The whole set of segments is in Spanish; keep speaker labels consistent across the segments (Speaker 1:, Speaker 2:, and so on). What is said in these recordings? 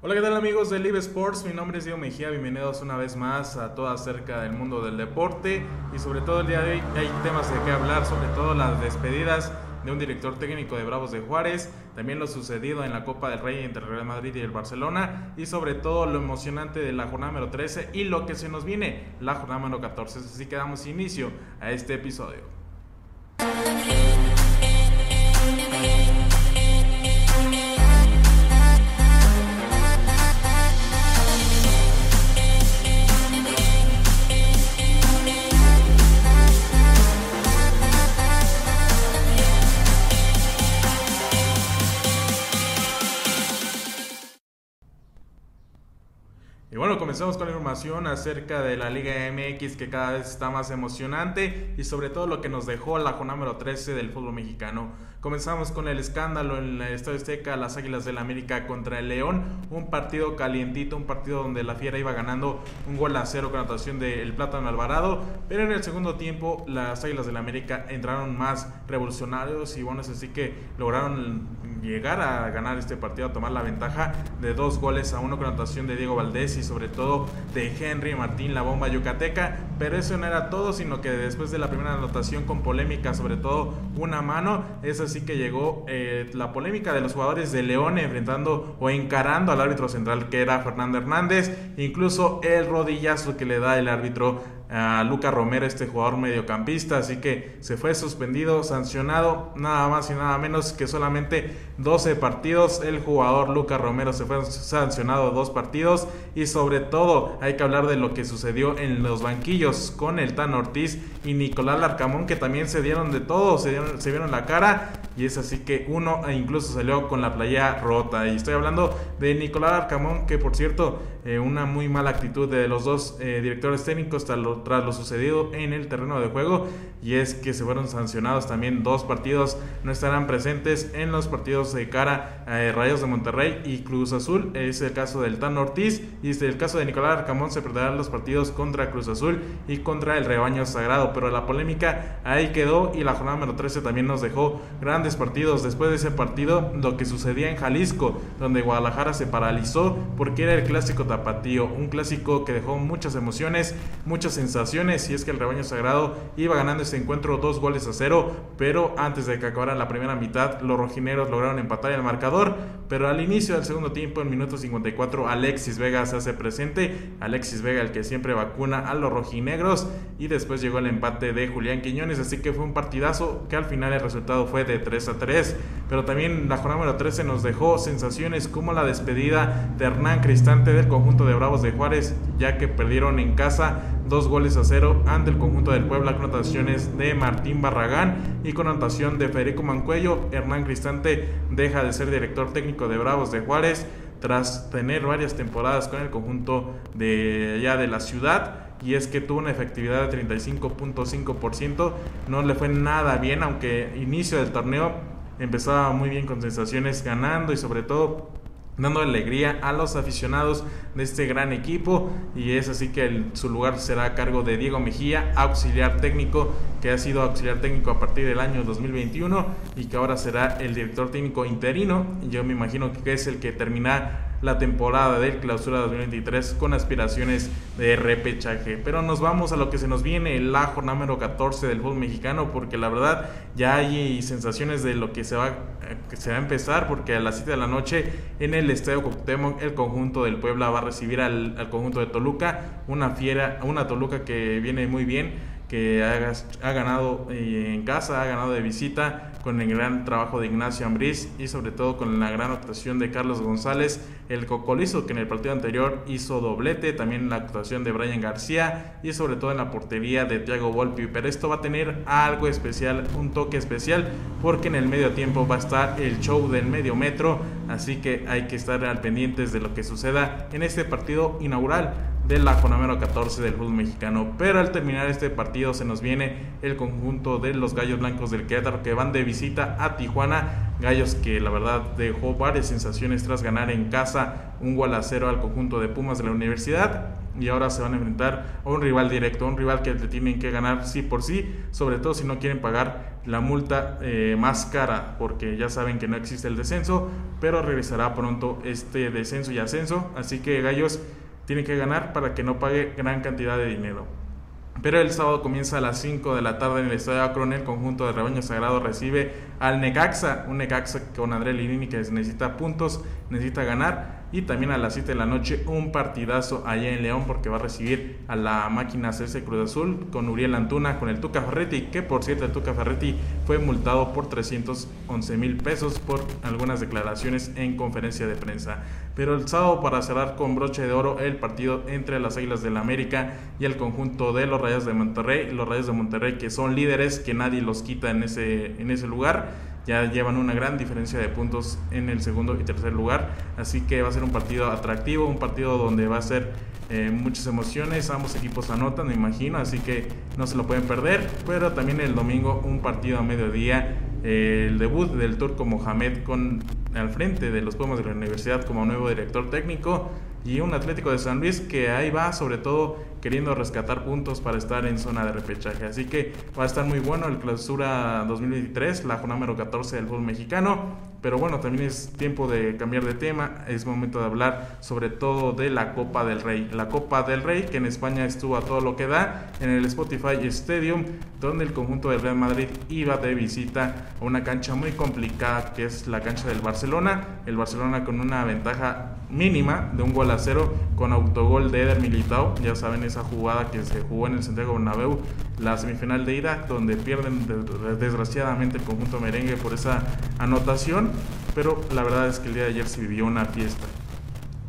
Speaker 1: Hola, ¿qué tal amigos de Live Sports? Mi nombre es Diego Mejía, bienvenidos una vez más a todo acerca del mundo del deporte y sobre todo el día de hoy hay temas de qué hablar, sobre todo las despedidas de un director técnico de Bravos de Juárez, también lo sucedido en la Copa del Rey entre Real Madrid y el Barcelona y sobre todo lo emocionante de la jornada número 13 y lo que se nos viene la jornada número 14. Así que damos inicio a este episodio. Comenzamos con la información acerca de la Liga MX que cada vez está más emocionante y sobre todo lo que nos dejó la jornada número 13 del fútbol mexicano. Comenzamos con el escándalo en el Estadio Azteca, las Águilas del América contra el León, un partido calientito, un partido donde la Fiera iba ganando un gol a cero con anotación del Plátano Alvarado, pero en el segundo tiempo las Águilas del América entraron más revolucionarios y bueno, es así que lograron llegar a ganar este partido, a tomar la ventaja de dos goles a uno con anotación de Diego Valdés y sobre todo de Henry Martín, la bomba yucateca. Pero eso no era todo, sino que después de la primera anotación con polémica, sobre todo una mano, es así que llegó eh, la polémica de los jugadores de León enfrentando o encarando al árbitro central que era Fernando Hernández, incluso el rodillazo que le da el árbitro a Luca Romero, este jugador mediocampista, así que se fue suspendido, sancionado, nada más y nada menos que solamente 12 partidos. El jugador Luca Romero se fue sancionado dos partidos y sobre todo hay que hablar de lo que sucedió en los banquillos con el Tan Ortiz y Nicolás Larcamón que también se dieron de todo, se, dieron, se vieron la cara y es así que uno e incluso salió con la playa rota. Y estoy hablando de Nicolás Larcamón que por cierto eh, una muy mala actitud de los dos eh, directores técnicos tras lo, sucedido en el terreno de juego. Y es que se fueron sancionados también dos partidos no estarán presentes en los partidos de cara a eh, Rayos de Monterrey y Cruz Azul. Es el caso del Tan Ortiz y el caso de Nicolás Arcamón se perderán los partidos contra Cruz Azul y contra el Rebaño Sagrado. Pero la polémica ahí quedó y la jornada número 13 también nos dejó grandes partidos. Después de ese partido lo que sucedía en Jalisco donde Guadalajara se paralizó porque era el clásico Tapatío, un clásico que dejó muchas emociones, muchas sensaciones y es que el rebaño sagrado iba ganando este encuentro dos goles a cero, pero antes de que acabara la primera mitad los rojineros lograron empatar el marcador, pero al inicio del segundo tiempo en minuto 54 Alexis Vega se hace presente, Alexis Vega el que siempre vacuna a los rojinegros y después llegó el empate de Julián Quiñones, así que fue un partidazo que al final el resultado fue de 3 a 3, pero también la jornada número 13 nos dejó sensaciones como la despedida de Hernán Cristante del conjunto de Bravos de Juárez, ya que perdieron en casa dos goles a cero ante el conjunto del Puebla con anotaciones de Martín Barragán y con anotación de Federico Mancuello. Hernán Cristante deja de ser director técnico de Bravos de Juárez tras tener varias temporadas con el conjunto de de la ciudad y es que tuvo una efectividad de 35.5%, no le fue nada bien, aunque inicio del torneo empezaba muy bien con sensaciones ganando y sobre todo dando alegría a los aficionados de este gran equipo y es así que su lugar será a cargo de Diego Mejía, auxiliar técnico que ha sido auxiliar técnico a partir del año 2021 y que ahora será el director técnico interino. Yo me imagino que es el que termina la temporada del clausura 2023 con aspiraciones de repechaje. Pero nos vamos a lo que se nos viene, la jornada número 14 del fútbol mexicano, porque la verdad ya hay sensaciones de lo que se va, que se va a empezar, porque a las 7 de la noche en el Estadio Cuauhtémoc el conjunto del Puebla va a recibir al conjunto de Toluca, una fiera, una Toluca que viene muy bien que ha, ganado eh, en casa, ha ganado de visita con el gran trabajo de Ignacio Ambriz y sobre todo con la gran actuación de Carlos González, el cocolizo que en el partido anterior hizo doblete, también la actuación de Brian García y sobre todo en la portería de Thiago Volpi, pero esto va a tener algo especial, un toque especial, porque en el medio tiempo va a estar el show del medio metro, así que hay que estar al pendientes de lo que suceda en este partido inaugural de la jornada 14 del fútbol mexicano. Pero al terminar este partido se nos viene el conjunto de los Gallos Blancos del Querétaro que van de visita a Tijuana. Gallos que la verdad dejó varias sensaciones tras ganar en casa un gol a cero al conjunto de Pumas de la universidad. Y ahora se van a enfrentar a un rival directo, un rival que le tienen que ganar sí por sí, sobre todo si no quieren pagar la multa eh, más cara, porque ya saben que no existe el descenso, pero regresará pronto este descenso y ascenso. Así que Gallos tiene que ganar para que no pague gran cantidad de dinero. Pero el sábado comienza a las 5 de la tarde en el Estadio Akron. El conjunto de Rebaño Sagrado recibe al Necaxa. Un Necaxa con André Lirini que necesita puntos, necesita ganar. Y también a las 7 de la noche un partidazo allá en León porque va a recibir a la máquina CS Cruz Azul con Uriel Antuna, con el Tuca Ferretti, que por cierto el Tuca Ferretti fue multado por 311 mil pesos por algunas declaraciones en conferencia de prensa. Pero el sábado para cerrar con broche de oro el partido entre las Águilas del la América y el conjunto de los Rayos de Monterrey, los Rayos de Monterrey que son líderes, que nadie los quita en ese, en ese lugar ya llevan una gran diferencia de puntos en el segundo y tercer lugar. Así que va a ser un partido atractivo, un partido donde va a ser eh, muchas emociones. Ambos equipos anotan, me imagino, así que no se lo pueden perder. Pero también el domingo un partido a mediodía. el debut del turco Mohamed con al frente de los Pumas de la universidad como nuevo director técnico y un Atlético de San Luis que ahí va sobre todo queriendo rescatar puntos para estar en zona de repechaje. Así que va a estar muy bueno el clausura 2023, la jornada número 14 del fútbol mexicano. Pero bueno, también es tiempo de cambiar de tema, es momento de hablar sobre todo de la Copa del Rey. La Copa del Rey que en España estuvo a todo lo que da en el Spotify Stadium, donde el conjunto del Real Madrid iba de visita a una cancha muy complicada que es la cancha del Barcelona. El Barcelona con una ventaja mínima de un gol a cero con autogol de Eder Militao. Ya saben, esa jugada que se jugó en el Santiago Bernabéu, la semifinal de ida, donde pierden desgraciadamente el conjunto merengue por esa anotación, pero la verdad es que el día de ayer se vivió una fiesta.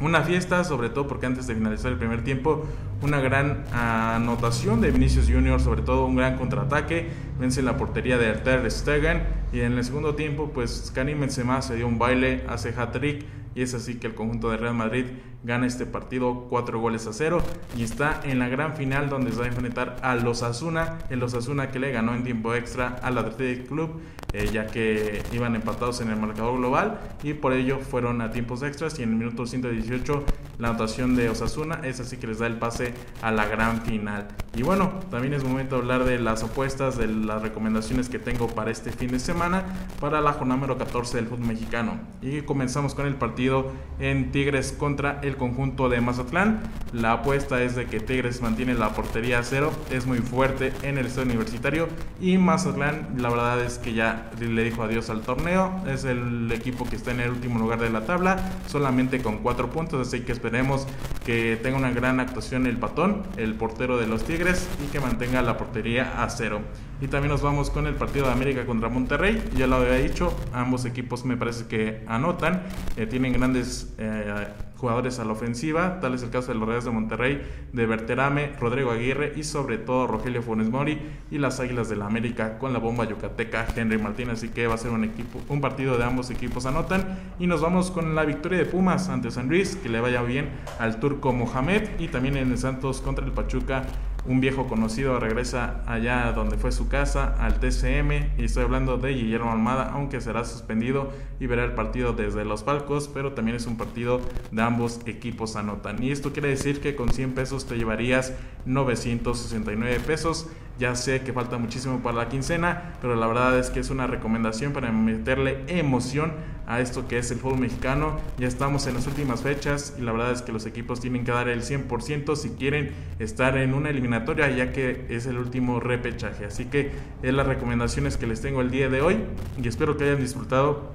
Speaker 1: Una fiesta, sobre todo porque antes de finalizar el primer tiempo, una gran anotación de Vinicius Junior, sobre todo un gran contraataque, vence la portería de Ter Stegen y en el segundo tiempo, pues Karim Benzema se dio un baile, hace hat-trick y es así que el conjunto de Real Madrid gana este partido 4 goles a 0 y está en la gran final donde se va a enfrentar a los Asuna, el Osasuna que le ganó en tiempo extra al Athletic Club, eh, ya que iban empatados en el marcador global y por ello fueron a tiempos extras y en el minuto 118 la anotación de Osasuna es así que les da el pase a la gran final. Y bueno, también es momento de hablar de las apuestas, de las recomendaciones que tengo para este fin de semana para la jornada número 14 del fútbol mexicano. Y comenzamos con el partido en Tigres contra el conjunto de Mazatlán. La apuesta es de que Tigres mantiene la portería a cero, es muy fuerte en el estadio universitario y Mazatlán la verdad es que ya le dijo adiós al torneo, es el equipo que está en el último lugar de la tabla, solamente con cuatro puntos, así que esperemos que tenga una gran actuación el patón, el portero de los Tigres y que mantenga la portería a cero. Y también nos vamos con el partido de América contra Monterrey. Ya lo había dicho, ambos equipos me parece que anotan, eh, tienen grandes eh, jugadores a la ofensiva, tal es el caso de los Reyes de Monterrey, de Berterame, Rodrigo Aguirre y sobre todo Rogelio Funes Mori y las Águilas de la América con la bomba yucateca Henry Martínez, así que va a ser un equipo, un partido de ambos equipos anotan. Y nos vamos con la victoria de Pumas ante San Luis, que le vaya bien al turco Mohamed y también en el Santos contra el Pachuca un viejo conocido regresa allá donde fue su casa, al TCM, y estoy hablando de Guillermo Almada, aunque será suspendido y verá el partido desde los palcos, pero también es un partido de ambos equipos anotan. Y esto quiere decir que con 100 pesos te llevarías 969 pesos. Ya sé que falta muchísimo para la quincena, pero la verdad es que es una recomendación para meterle emoción a esto que es el fútbol mexicano. Ya estamos en las últimas fechas y la verdad es que los equipos tienen que dar el 100% si quieren estar en una eliminatoria, ya que es el último repechaje. Así que es las recomendaciones que les tengo el día de hoy y espero que hayan disfrutado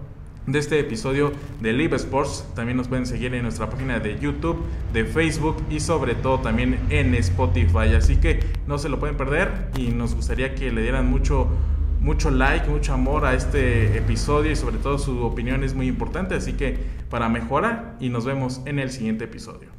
Speaker 1: de este episodio de Live Sports. También nos pueden seguir en nuestra página de YouTube, de Facebook y sobre todo también en Spotify. Así que no se lo pueden perder y nos gustaría que le dieran mucho mucho like, mucho amor a este episodio y sobre todo su opinión es muy importante, así que para mejorar y nos vemos en el siguiente episodio.